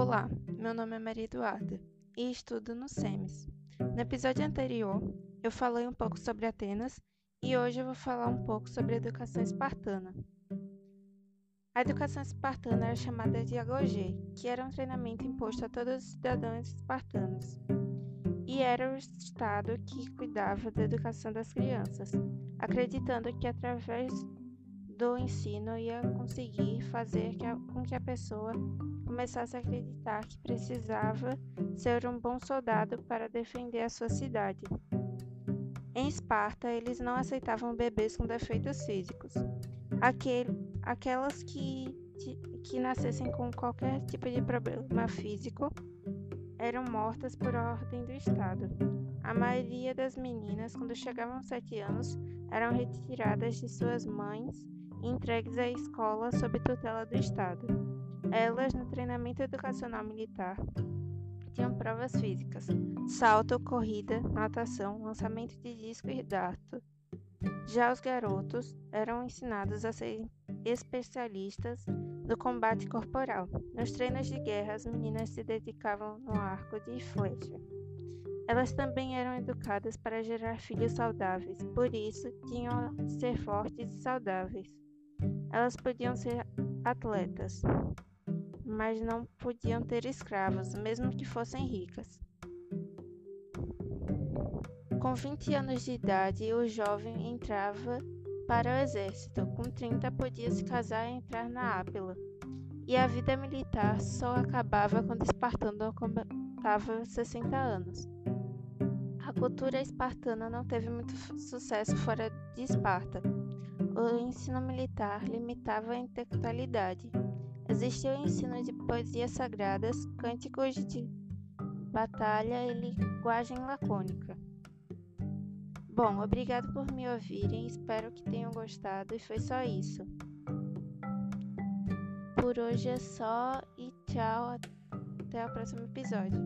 Olá, meu nome é Maria Eduarda e estudo no SEMES. No episódio anterior, eu falei um pouco sobre Atenas e hoje eu vou falar um pouco sobre a educação espartana. A educação espartana era chamada de agogê, que era um treinamento imposto a todos os cidadãos espartanos, e era o Estado que cuidava da educação das crianças, acreditando que através do ensino ia conseguir fazer com que a pessoa começasse a acreditar que precisava ser um bom soldado para defender a sua cidade. Em Esparta, eles não aceitavam bebês com defeitos físicos. Aquele, aquelas que, que nascessem com qualquer tipo de problema físico eram mortas por ordem do Estado. A maioria das meninas, quando chegavam aos sete anos, eram retiradas de suas mães entregues à escola sob tutela do Estado. Elas, no treinamento educacional militar, tinham provas físicas: salto, corrida, natação, lançamento de disco e dardo. Já os garotos eram ensinados a serem especialistas no combate corporal. Nos treinos de guerra, as meninas se dedicavam no arco de flecha. Elas também eram educadas para gerar filhos saudáveis, por isso tinham de ser fortes e saudáveis. Elas podiam ser atletas, mas não podiam ter escravos, mesmo que fossem ricas. Com 20 anos de idade, o jovem entrava para o exército. Com 30, podia se casar e entrar na Ápila. E a vida militar só acabava quando Espartano completava 60 anos. A cultura espartana não teve muito sucesso fora de Esparta o ensino militar limitava a intelectualidade. Existia o ensino de poesias sagradas, cânticos de batalha e linguagem lacônica. Bom, obrigado por me ouvirem, espero que tenham gostado e foi só isso. Por hoje é só e tchau, até o próximo episódio.